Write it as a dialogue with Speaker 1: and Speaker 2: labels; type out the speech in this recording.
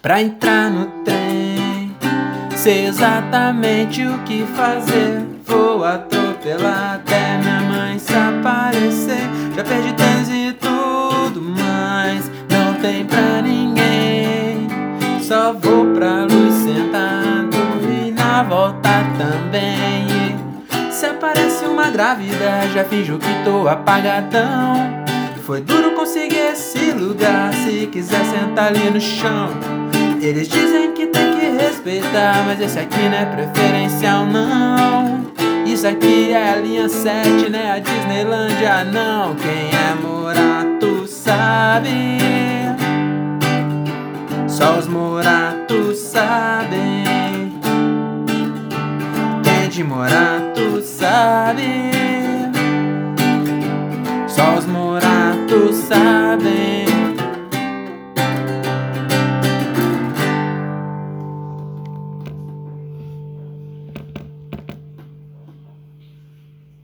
Speaker 1: Pra entrar no trem, sei exatamente o que fazer. Vou atropelar até minha mãe se aparecer. Já perdi tênis e tudo mais, não tem pra ninguém. Só vou pra luz sentado e na volta também. Se aparece uma grávida, já finjo que tô apagadão. Foi duro conseguir esse lugar. Se quiser sentar ali no chão, eles dizem que tem que respeitar. Mas esse aqui não é preferencial, não. Isso aqui é a linha 7, né? A Disneylândia, não. Quem é Morato sabe. Só os Moratos sabem. Quem é de Morato sabe. Só os Moratos sabem.